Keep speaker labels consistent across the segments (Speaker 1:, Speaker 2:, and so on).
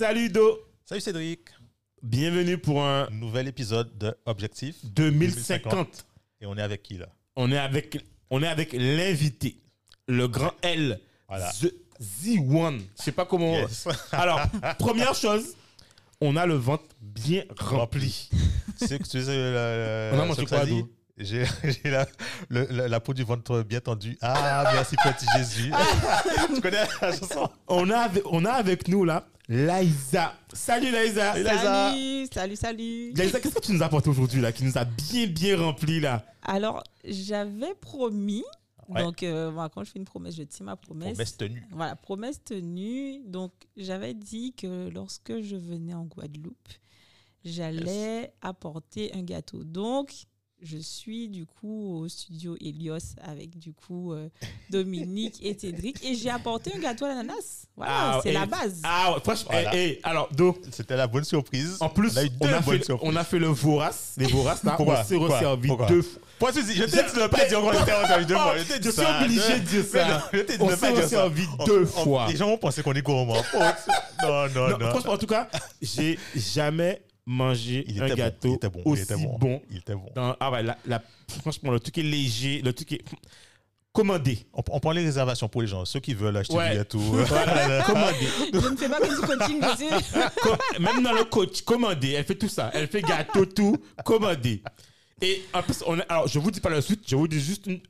Speaker 1: Salut Do,
Speaker 2: Salut Cédric,
Speaker 1: bienvenue pour un
Speaker 2: nouvel épisode de Objectif
Speaker 1: 2050.
Speaker 2: Et on est avec qui là?
Speaker 1: On est avec, on est avec l'invité, le grand L,
Speaker 2: Voilà.
Speaker 1: The Z1. Je sais pas comment.
Speaker 2: Yes.
Speaker 1: Alors, première chose, on a le ventre bien rempli.
Speaker 2: Tu sais, tu sais, la, la-
Speaker 1: On a mangé quoi,
Speaker 2: J'ai j'ai la, la, la peau du ventre bien tendue. Ah, merci petit Jésus. tu connais la chanson?
Speaker 1: On a, avec, on a avec nous là, Laïsa. Salut Laïsa.
Speaker 2: Salut, Laïsa.
Speaker 3: Salut, salut.
Speaker 1: Laïsa, qu'est-ce que tu nous as apporté aujourd'hui là, qui nous a bien bien rempli là?
Speaker 3: Alors, j'avais promis,
Speaker 2: Ouais.
Speaker 3: donc euh, voilà, quand je fais une promesse, je tiens ma promesse.
Speaker 2: Promesse tenue.
Speaker 3: Voilà, promesse tenue. Donc, j'avais dit que lorsque je venais en Guadeloupe, j'allais apporter un gâteau. Donc, je suis du coup au studio Helios avec du coup euh, Dominique et Cédric et j'ai apporté un gâteau à l'ananas. Voilà,
Speaker 1: Ah,
Speaker 3: c'est
Speaker 1: et-
Speaker 3: la base.
Speaker 1: Ah, ouais, franchement,
Speaker 2: Voilà.
Speaker 1: eh, eh, alors Do,
Speaker 2: C'était la bonne surprise.
Speaker 1: en plus,
Speaker 2: on a eu
Speaker 1: on
Speaker 2: deux
Speaker 1: a,
Speaker 2: bonnes
Speaker 1: fait,
Speaker 2: surprises.
Speaker 1: on a fait le vorace, les voraces là,
Speaker 2: Pourquoi
Speaker 1: on s'est
Speaker 2: Pourquoi
Speaker 1: resservi
Speaker 2: Pourquoi
Speaker 1: deux fois.
Speaker 2: Je t'ai dit de ne pas dire qu'on était resservi deux fois.
Speaker 1: Oh,
Speaker 2: t'ai dit
Speaker 1: je suis obligé de dire ça.
Speaker 2: Je t'ai dit de
Speaker 1: On
Speaker 2: ne pas
Speaker 1: s'est
Speaker 2: dire ça.
Speaker 1: resservi
Speaker 2: On-
Speaker 1: deux
Speaker 2: on-
Speaker 1: fois.
Speaker 2: Les gens vont penser qu'on est gourmand. Non, non,
Speaker 1: Non,
Speaker 2: non.
Speaker 1: franchement, en tout cas, j'ai jamais mangé
Speaker 2: Il
Speaker 1: un
Speaker 2: était bon,
Speaker 1: gâteau
Speaker 2: il était bon, il
Speaker 1: aussi
Speaker 2: était
Speaker 1: bon.
Speaker 2: bon. Il était bon.
Speaker 1: dans- ah ouais, la- la- franchement, le truc est léger, le truc est commandé.
Speaker 2: On, on prend les réservations pour les gens, ceux qui veulent acheter
Speaker 1: Ouais.
Speaker 2: du gâteau.
Speaker 1: Voilà.
Speaker 3: Je ne fais pas que du coaching, je
Speaker 1: Même dans le coach, commandé. Elle fait tout ça. Elle fait gâteau, tout, commandé. Et en plus, on a- alors je vous dis pas la suite, je vous dis juste une-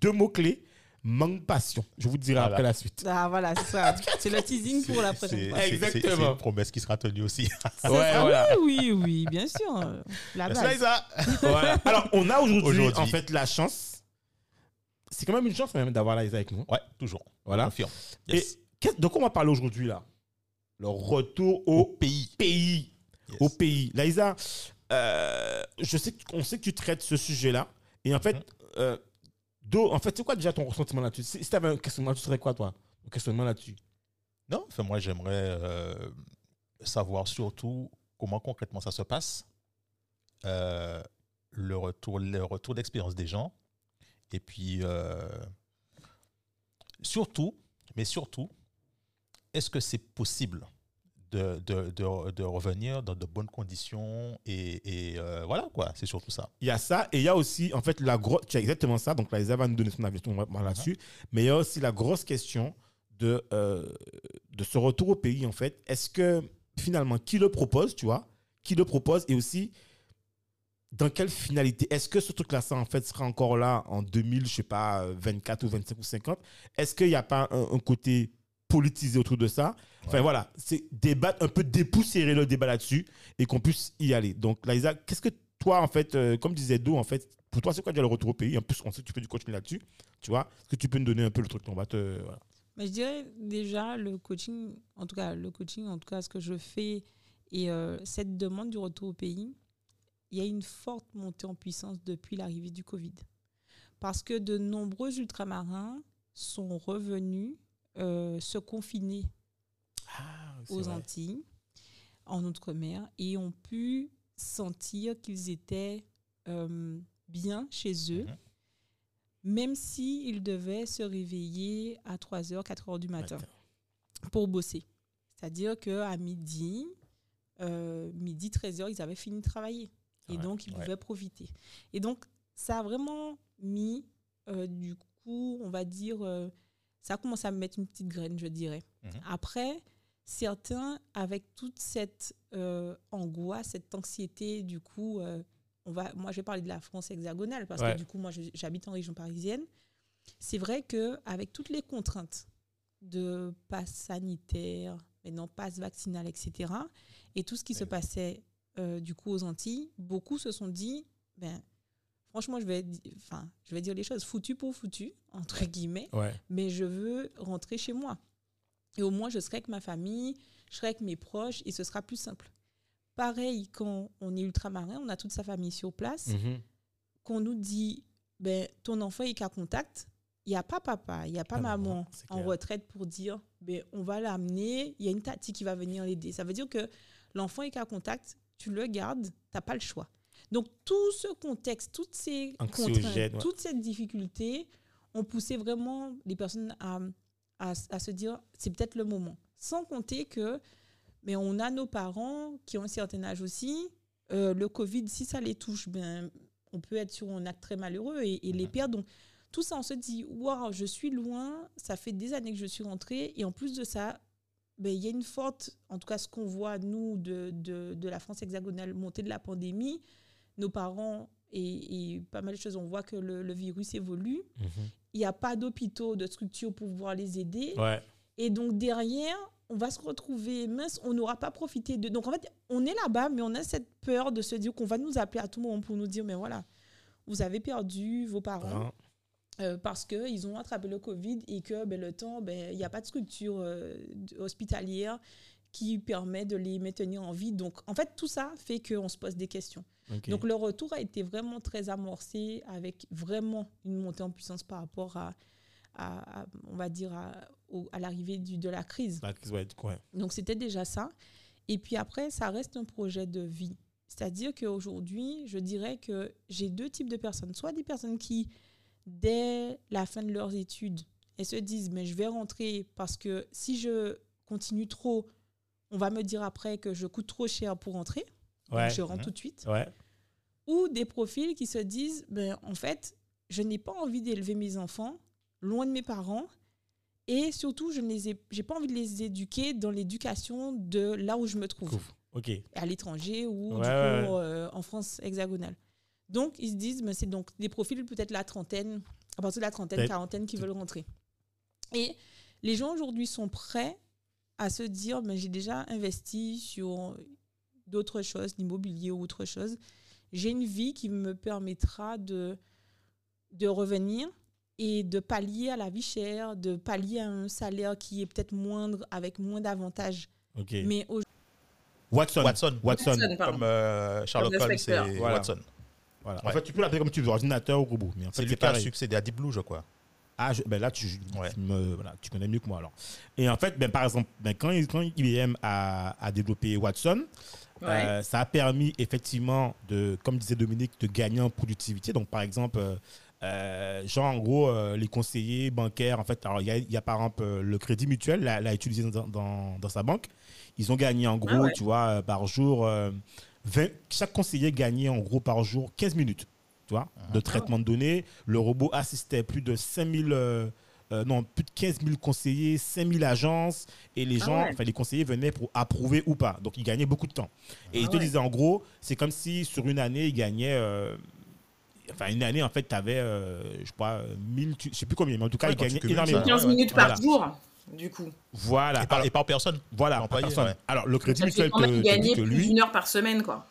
Speaker 1: deux mots-clés. Manque passion. Je vous dirai
Speaker 2: Voilà.
Speaker 1: après la suite.
Speaker 3: Ah voilà, c'est ça. C'est le teasing pour la prochaine fois.
Speaker 1: Exactement.
Speaker 2: c'est une promesse qui sera tenue aussi.
Speaker 1: Ouais, voilà.
Speaker 3: Oui, oui, oui, bien sûr. La base.
Speaker 2: Laïsa.
Speaker 1: Voilà. Alors, on a aujourd'hui, en fait, la chance. C'est quand même une chance, même, d'avoir Laïsa avec nous.
Speaker 2: Ouais, toujours.
Speaker 1: Voilà.
Speaker 2: Confirme.
Speaker 1: Et
Speaker 2: Yes.
Speaker 1: de quoi on va parler aujourd'hui, là? Le retour au
Speaker 2: pays.
Speaker 1: pays.
Speaker 2: Yes.
Speaker 1: Au pays. Laïsa, euh, je sais qu'on sait que tu traites ce sujet-là. Et en fait,
Speaker 2: Mhm.
Speaker 1: euh, En fait, c'est quoi déjà ton ressentiment là-dessus? Si, si tu avais un questionnement, tu serais quoi, toi? Un questionnement là-dessus?
Speaker 2: Non, enfin, moi, j'aimerais euh, savoir surtout comment concrètement ça se passe, euh, le retour, le retour d'expérience des gens, et puis euh, surtout, mais surtout, est-ce que c'est possible? De, de, de, de revenir dans de bonnes conditions et, et, euh, voilà quoi, c'est surtout ça.
Speaker 1: Il y a ça, et il y a aussi, en fait, la grosse. Tu as exactement ça, donc Laïsa va nous donner son avis là-dessus. Mais il y a aussi la grosse question de, euh, de ce retour au pays, en fait. Est-ce que finalement, qui le propose, tu vois Qui le propose et aussi dans quelle finalité? Est-ce que ce truc-là, ça, en fait, sera encore là en 2000, je sais pas, 24 ou 25 ou 50 Est-ce qu'il n'y a pas un, un côté politisé autour de ça Enfin
Speaker 2: Ouais.
Speaker 1: voilà, c'est débattre, un peu dépoussiérer le débat là-dessus et qu'on puisse y aller. Donc, Laïsa, qu'est-ce que toi, en fait, euh, comme disait Do, en fait, pour toi, c'est quoi déjà le retour au pays? En plus, on sait que tu fais du coaching là-dessus, tu vois Est-ce que tu peux nous donner un peu le truc On va te. voilà.
Speaker 3: Mais je dirais déjà le coaching, en tout cas le coaching, en tout cas ce que je fais et euh, cette demande du retour au pays, il y a une forte montée en puissance depuis l'arrivée du Covid. Parce que de nombreux ultramarins sont revenus euh, se confiner aux Antilles, en Outre-mer, et ont pu sentir qu'ils étaient euh, bien chez eux,
Speaker 2: Mhm.
Speaker 3: même s'ils devaient se réveiller à 3h, 4h du matin pour bosser. C'est-à-dire qu'à midi, euh, midi 13h, ils avaient fini de travailler. Et
Speaker 2: Ouais,
Speaker 3: donc, ils
Speaker 2: ouais.
Speaker 3: pouvaient profiter. Et donc, ça a vraiment mis, euh, du coup, on va dire, euh, ça a commencé à mettre une petite graine, je dirais.
Speaker 2: Mhm.
Speaker 3: Après, certains, avec toute cette euh, angoisse, cette anxiété, du coup, euh, on va, moi, je vais parler de la France hexagonale parce
Speaker 1: Ouais.
Speaker 3: que du coup, moi, j'habite en région parisienne. C'est vrai que avec toutes les contraintes de passe sanitaire, maintenant passe vaccinal, etc., et tout ce qui se passait euh, du coup, aux Antilles, beaucoup se sont dit, ben, franchement, je vais, enfin, je vais dire les choses, foutu pour foutu, entre guillemets,
Speaker 1: Ouais.
Speaker 3: mais je veux rentrer chez moi. Et au moins, je serai avec ma famille, je serai avec mes proches, et ce sera plus simple. Pareil, quand on est ultramarin, on a toute sa famille sur place,
Speaker 1: Mhm.
Speaker 3: qu'on nous dit, ben, ton enfant est qu'à contact, il n'y a pas papa, il n'y a pas
Speaker 1: Ah
Speaker 3: maman en retraite pour dire, ben, on va l'amener, il y a une tati qui va venir l'aider. Ça veut dire que l'enfant est qu'à contact, tu le gardes, tu n'as pas le choix. Donc tout ce contexte, toutes ces contraintes,
Speaker 1: ouais.
Speaker 3: toutes ces difficultés ont poussé vraiment les personnes à, à, à se dire, c'est peut-être le moment. Sans compter que mais on a nos parents qui ont un certain âge aussi. Euh, le Covid, si ça les touche, ben, on peut être sur un acte très malheureux et, et les perdre. Donc, tout ça, on se dit, waouh, je suis loin, ça fait des années que je suis rentrée. Et en plus de ça, ben, il y a une forte, en tout cas, ce qu'on voit, nous, de, de, de la France hexagonale, montée de la pandémie. Nos parents et, et pas mal de choses, on voit que le, le virus évolue.
Speaker 1: Mhm.
Speaker 3: Il n'y a pas d'hôpitaux, de structures pour pouvoir les aider.
Speaker 1: Ouais.
Speaker 3: Et donc derrière, on va se retrouver, mince, on n'aura pas profité de... Donc en fait, on est là-bas, mais on a cette peur de se dire qu'on va nous appeler à tout moment pour nous dire, mais voilà, vous avez perdu vos parents
Speaker 1: Hein.
Speaker 3: euh, parce qu'ils ont attrapé le Covid et que ben, le temps, ben, il n'y a pas de structure euh, hospitalière qui permet de les maintenir en vie. Donc en fait, tout ça fait qu'on se pose des questions. Donc le retour a été vraiment très amorcé avec vraiment une montée en puissance par rapport à, à- à, on va dire, à, l'arrivée de la crise.
Speaker 1: La crise, ouais, ouais.
Speaker 3: Donc c'était déjà ça. Et puis après, ça reste un projet de vie. C'est-à-dire qu'aujourd'hui, je dirais que j'ai deux types de personnes. Soit des personnes qui, dès la fin de leurs études, elles se disent, mais je vais rentrer parce que si je continue trop, on va me dire après que je coûte trop cher pour rentrer. Donc je rentre
Speaker 2: Mhm.
Speaker 3: tout de suite. Ou des profils qui se disent ben, en fait, je n'ai pas envie d'élever mes enfants loin de mes parents et surtout, je n'ai pas envie de les éduquer dans l'éducation de là où je me trouve, à l'étranger ou du
Speaker 1: Ouais,
Speaker 3: coup,
Speaker 1: ouais,
Speaker 3: euh, en France hexagonale. Donc, ils se disent, mais c'est donc des profils peut-être la trentaine, à partir de la trentaine, quarantaine qui veulent rentrer. Et les gens aujourd'hui sont prêts à se dire, mais j'ai déjà investi sur d'autres choses, l'immobilier ou autre chose. J'ai une vie qui me permettra de, de revenir et de pallier à la vie chère, de pallier à un salaire qui est peut-être moindre, avec moins d'avantages.
Speaker 1: Ok.
Speaker 3: Mais au-
Speaker 1: Watson.
Speaker 2: Watson.
Speaker 1: Watson.
Speaker 2: Comme euh, Sherlock
Speaker 4: Comme
Speaker 2: Holmes
Speaker 1: Voilà.
Speaker 2: Watson.
Speaker 1: Voilà.
Speaker 2: Ouais.
Speaker 1: En fait, tu peux l'appeler comme tu veux, ordinateur ou robot. Mais en
Speaker 2: C'est
Speaker 1: fait,
Speaker 2: lui
Speaker 1: c'est
Speaker 2: qui a succédé à Deep Blue, je crois.
Speaker 1: Ah, je- ben là, tu,
Speaker 2: Ouais.
Speaker 1: tu me- voilà, tu connais mieux que moi alors. Et en fait, ben, par exemple, ben, quand, quand IBM a, a développé Watson,
Speaker 4: Ouais.
Speaker 1: euh, ça a permis effectivement, de, comme disait Dominique, de gagner en productivité. Donc, par exemple, euh, euh, genre, en gros, euh, les conseillers bancaires, en fait, alors il y a, il y a par exemple le Crédit Mutuel, l'a, l'a utilisé dans, dans, dans sa banque. Ils ont gagné en gros,
Speaker 4: Ah ouais.
Speaker 1: tu vois, par jour, euh, 20 chaque conseiller gagnait en gros par jour 15 minutes, tu vois,
Speaker 4: Ah.
Speaker 1: de traitement de données. Le robot assistait plus de 5000, euh, euh, non, plus de 15 000 conseillers, 5000 agences, et les
Speaker 4: Ah
Speaker 1: gens,
Speaker 4: ouais.
Speaker 1: enfin les conseillers venaient pour approuver ou pas. Donc ils gagnaient beaucoup de temps. Et
Speaker 4: Ah
Speaker 1: ils te
Speaker 4: ouais.
Speaker 1: disaient en gros, c'est comme si sur une année, ils gagnaient. euh, Enfin, une année, en fait, tu avais, je sais pas, 1000, tu- je sais plus combien, mais en tout cas,
Speaker 2: Ouais,
Speaker 1: ils gagnaient énormément.
Speaker 2: ça,
Speaker 4: 15
Speaker 2: ouais,
Speaker 4: minutes
Speaker 1: Voilà.
Speaker 4: par jour, du coup.
Speaker 1: Voilà.
Speaker 2: Et par,
Speaker 1: Alors,
Speaker 2: et par personne.
Speaker 1: voilà, par
Speaker 2: employé,
Speaker 1: personne.
Speaker 2: ouais.
Speaker 1: Alors, le Crédit Mutuel te, te dit que
Speaker 4: plus
Speaker 1: lui,
Speaker 4: d'une heure par semaine, quoi.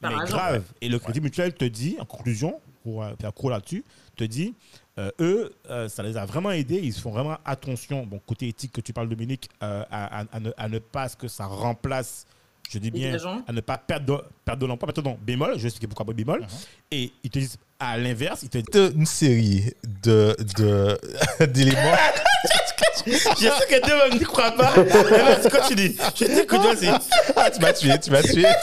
Speaker 4: Par
Speaker 1: mais
Speaker 4: agent.
Speaker 1: grave. Et le Crédit Mutuel te dit, en conclusion, pour euh, faire court là-dessus, te dit, euh, eux, euh, ça les a vraiment aidés. Ils font vraiment attention, bon, côté éthique que tu parles, Dominique, euh, à, à- à ne, à ne pas ce que ça remplace, je dis bien, à ne pas perdre de, perdre de l'emploi. Maintenant, bémol, je vais expliquer pourquoi bémol.
Speaker 2: Mhm.
Speaker 1: Et ils te disent, à l'inverse, ils te disent,
Speaker 2: Une série de de- d'éléments.
Speaker 1: je sais que Dieu ne croit pas. Mais vas-y, continue. Je dis que Dieu, c'est.
Speaker 2: Ah, tu m'as tué, tu m'as tué.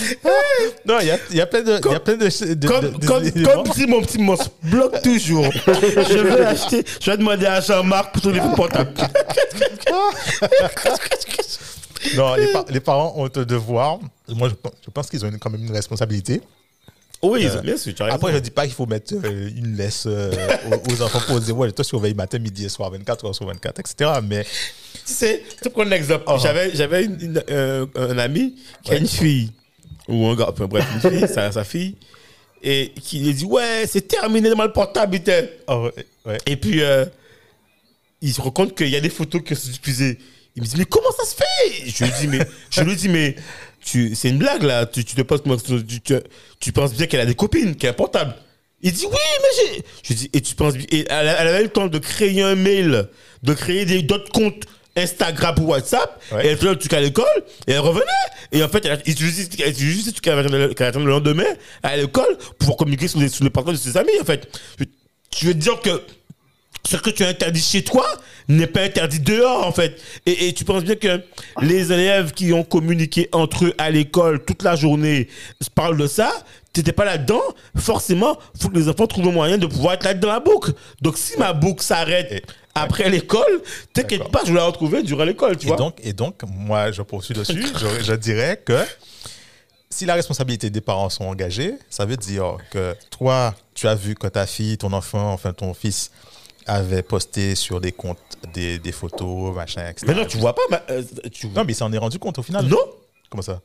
Speaker 2: non, il y y a plein de. Il y a plein de,
Speaker 1: Comme,
Speaker 2: de-
Speaker 1: comme, comme si mon petit monstre bloque toujours. je vais acheter, je vais demander à Jean-Marc pour téléphone portable.
Speaker 2: Non, les, par- les parents ont un devoir. Moi, je, pense- je pense qu'ils ont quand même une responsabilité.
Speaker 1: Oui,
Speaker 2: Euh,
Speaker 1: bien sûr, tu as raison.
Speaker 2: Après, je dis pas qu'il faut mettre euh, une laisse euh, aux, aux enfants pour dire ouais, toi surveille matin, midi et soir, 24 heures sur 24, etc. Mais
Speaker 1: Tu sais, tu prends un exemple.
Speaker 2: Uh-huh.
Speaker 1: J'avais, j'avais une- une- euh, un ami qui a une fille, ou un gars, enfin bref, une fille, sa, sa fille, et qui lui dit Ouais, c'est terminé le portable,
Speaker 2: oh, ouais, ouais.
Speaker 1: Et puis, euh, il se rend compte qu'il y a des photos qui sont diffusées. Il me dit, mais comment ça se fait? Je lui dis, mais, je lui dis, mais tu, c'est une blague là. Tu, tu te poses comment tu, tu, tu penses bien qu'elle a des copines, qu'elle a un portable. Il dit, oui, mais j'ai. Je dis, et tu penses. Et elle, elle avait eu le temps de créer un mail, de créer d'autres comptes Instagram ou WhatsApp.
Speaker 2: Ouais.
Speaker 1: Et elle faisait le truc à l'école et elle revenait. Et en fait, elle, elle utilisait ce truc le lendemain à l'école pour communiquer sur les, sur les portables de ses amis, en fait. Je, je veux dire que ce que tu as interdit chez toi n'est pas interdit dehors, en fait. Et, et tu penses bien que les élèves qui ont communiqué entre eux à l'école toute la journée parlent de ça. T'étais pas là-dedans, forcément, faut que les enfants trouvent le moyen de pouvoir être là dans la boucle. Donc, si ma boucle s'arrête après l'école, t'inquiète
Speaker 2: D'accord.
Speaker 1: pas, je vais la retrouver durant l'école, tu
Speaker 2: Et
Speaker 1: vois.
Speaker 2: donc, et donc, moi, je poursuis dessus. je, je dirais que si la responsabilité des parents sont engagées, ça veut dire que toi, tu as vu que ta fille, ton enfant, enfin ton fils, avait posté sur des comptes des, des photos, machin, etc.
Speaker 1: Mais non, tu vois pas, euh, tu
Speaker 2: Non, mais il s'en est rendu compte au final.
Speaker 1: Non
Speaker 2: Comment ça?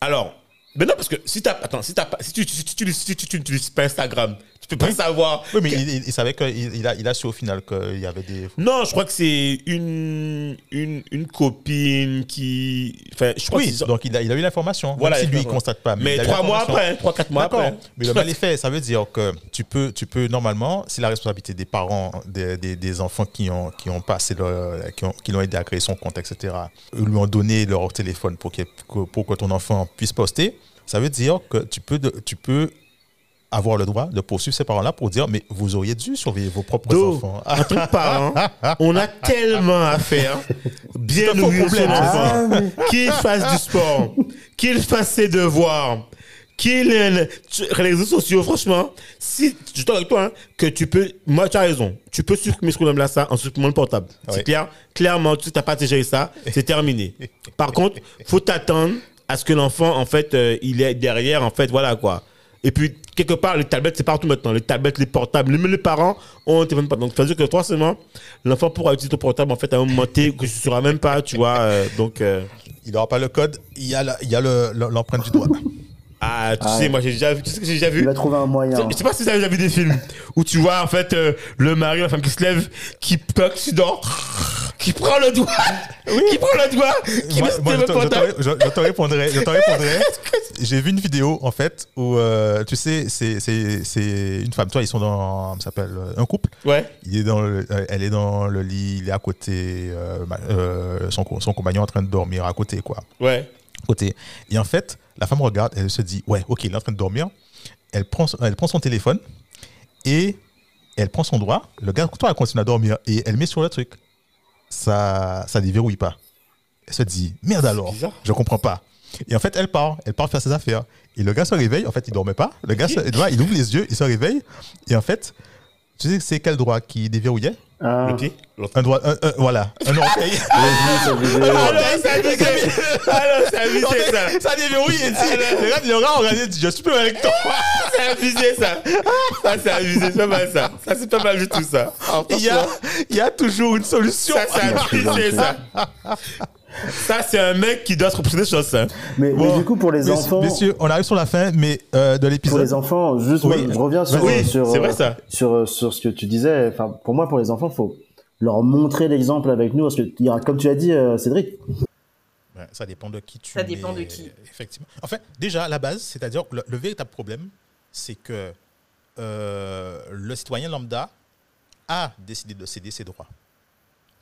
Speaker 1: Alors, mais non, parce que si t'as, attends, si pas, si tu, si tu, si tu, n'utilises pas Instagram, tu peux pas
Speaker 2: Oui.
Speaker 1: savoir.
Speaker 2: Oui, mais
Speaker 1: que-
Speaker 2: il, savait qu'il il a, il a su au final qu'il y avait des.
Speaker 1: Non, je crois que c'est une, une, une copine qui, enfin, je crois
Speaker 2: Oui,
Speaker 1: que
Speaker 2: donc il a, il a eu l'information.
Speaker 1: Voilà,
Speaker 2: si lui, il
Speaker 1: l'information.
Speaker 2: constate pas.
Speaker 1: mais trois mois après, trois, quatre mois après.
Speaker 2: Mais le mal est fait. Ça veut dire que tu peux, tu peux normalement, si la responsabilité des parents, des, des, des enfants qui ont, qui ont passé leur, qui, ont, qui l'ont aidé à créer son compte, etc., lui ont donné leur téléphone pour, que- pour que ton enfant puisse poster, ça veut dire que tu peux, de- tu peux avoir le droit de poursuivre ces parents-là pour dire mais vous auriez dû surveiller vos propres
Speaker 1: Do,
Speaker 2: enfants.
Speaker 1: en tant que parent, on a tellement à faire. Bien nourrir son
Speaker 2: c'est
Speaker 1: enfant.
Speaker 5: Ah.
Speaker 1: Qu'il fasse du sport, qu'il fasse ses devoirs, qu'il les réseaux sociaux, franchement, si je d'accord avec toi, hein, que tu peux, moi tu as raison, tu peux supprimer ce qu'on là ça en supprimant le portable.
Speaker 2: Ouais.
Speaker 1: C'est clair, clairement, tu n'as pas géré ça, c'est terminé. Par contre, faut t'attendre à ce que l'enfant, en fait, euh, il est derrière, en fait, voilà quoi. Et puis, quelque part, les tablettes, c'est partout maintenant. Les tablettes, les portables, même les parents ont un téléphone portable. Donc, ça veut dire que forcément, l'enfant pourra utiliser ton portable, en fait, à un moment T que tu ne sauras même pas, tu vois. euh, donc, euh,
Speaker 2: Il n'aura pas le code, il y a la- il y a le- le- l'empreinte du doigt.
Speaker 1: ah, tu
Speaker 5: Ah
Speaker 1: sais,
Speaker 5: ouais.
Speaker 1: moi, j'ai déjà vu, tu sais ce que j'ai déjà
Speaker 5: Il
Speaker 1: vu
Speaker 5: va trouver un moyen.
Speaker 1: Je sais pas si vous avez déjà vu des films où tu vois, en fait, euh, le mari, la femme qui se lève, qui puck, dort, qui prend le doigt, qui prend le doigt, qui
Speaker 2: Moi,
Speaker 1: met
Speaker 2: moi,
Speaker 1: le
Speaker 2: je, te, je
Speaker 1: portable.
Speaker 2: te- je- je te répondrai. Je te répondrai. J'ai vu une vidéo en fait où euh, tu sais, c'est c'est- c'est une femme. Toi, ils sont dans, ça s'appelle euh, un couple.
Speaker 1: Ouais,
Speaker 2: Il est dans le- euh, elle est dans le lit, il est à côté, euh, euh, son, son compagnon en train de dormir à côté quoi.
Speaker 1: ouais.
Speaker 2: Côté. Et en fait, la femme regarde, elle se dit ouais, ok, il est en train de dormir. Elle prend, elle prend son téléphone et elle prend son doigt. Le gars, toi, elle continue à dormir et elle met sur le truc. Ça, ça déverrouille pas. Elle se dit merde alors. Je comprends pas. Et en fait, elle part, elle part faire ses affaires. Et le gars se réveille, en fait, il dormait pas. Le gars, se- il ouvre les yeux, il se réveille. Et en fait, tu sais, c'est quel droit qui déverrouillait?
Speaker 5: Ah,
Speaker 1: Le pied.
Speaker 2: Un droit, un- un- voilà, un orteil.
Speaker 1: Ah non, ça Ah non, ça. ça
Speaker 2: ça déverrouille et dit, le gars, le gars, regardez, dit, je suis plus avec toi.
Speaker 1: C'est abusé ça. Ça c'est abusé, c'est pas mal ça. Ça c'est pas mal du tout ça. Ah,
Speaker 2: Il y a, il y a toujours une solution.
Speaker 1: Ça c'est abusé ça Ça c'est un mec qui doit se reposer sur ça
Speaker 5: Mais, du coup, pour les
Speaker 2: Messieurs-
Speaker 5: enfants,
Speaker 2: Messieurs, on arrive sur la fin, mais euh, de
Speaker 5: pour
Speaker 2: l'épisode.
Speaker 5: les enfants, juste,
Speaker 2: Oui.
Speaker 5: moi, je reviens sur,
Speaker 1: Oui,
Speaker 5: sur,
Speaker 1: c'est vrai ça
Speaker 5: sur, sur ce que tu disais. Enfin, pour moi, pour les enfants, faut leur montrer l'exemple avec nous, parce que, il comme tu as dit, euh, Cédric,
Speaker 2: ça dépend de qui tu
Speaker 4: Ça dépend de qui.
Speaker 2: Effectivement. Enfin, déjà, à la base, c'est-à-dire le, le véritable problème, c'est que euh, le citoyen lambda a décidé de céder ses droits.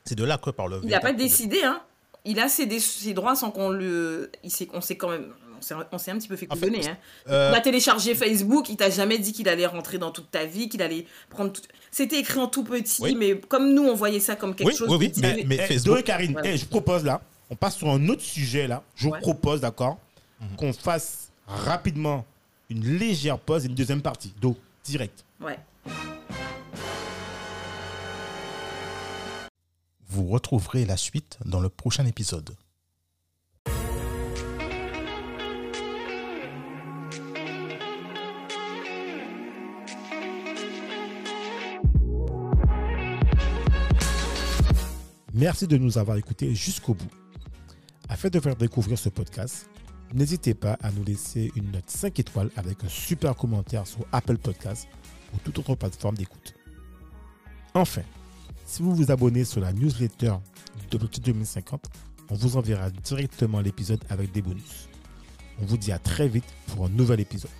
Speaker 2: C'est de là que par le
Speaker 4: Il n'a pas décidé, hein. Il a cédé ses droits sans qu'on le. Il s'est, on s'est quand même. On s'est, on un petit peu fait
Speaker 2: En fait,
Speaker 4: couillonner, hein.
Speaker 2: Euh,
Speaker 4: On a téléchargé Facebook, il t'a jamais dit qu'il allait rentrer dans toute ta vie, qu'il allait prendre tout. C'était écrit en tout petit,
Speaker 2: Oui.
Speaker 4: mais comme nous on voyait ça comme quelque
Speaker 2: Oui,
Speaker 4: chose.
Speaker 2: oui, oui,
Speaker 4: petit,
Speaker 2: mais- mais-
Speaker 1: Eh,
Speaker 2: Facebook-
Speaker 1: Do et Karine,
Speaker 4: Voilà.
Speaker 1: eh, je propose là, on passe sur un autre sujet là. Je vous
Speaker 4: Ouais.
Speaker 1: propose, d'accord,
Speaker 2: Mhm.
Speaker 1: qu'on fasse rapidement une légère pause et une deuxième partie. Do, direct.
Speaker 4: Ouais.
Speaker 2: Vous retrouverez la suite dans le prochain épisode.
Speaker 1: Merci de nous avoir écoutés jusqu'au bout. Afin de faire découvrir ce podcast, n'hésitez pas à nous laisser une note 5 étoiles avec un super commentaire sur Apple Podcast ou toute autre plateforme d'écoute. Enfin, si vous vous abonnez sur la newsletter d'Objectif 2050, on vous enverra directement l'épisode avec des bonus. On vous dit à très vite pour un nouvel épisode.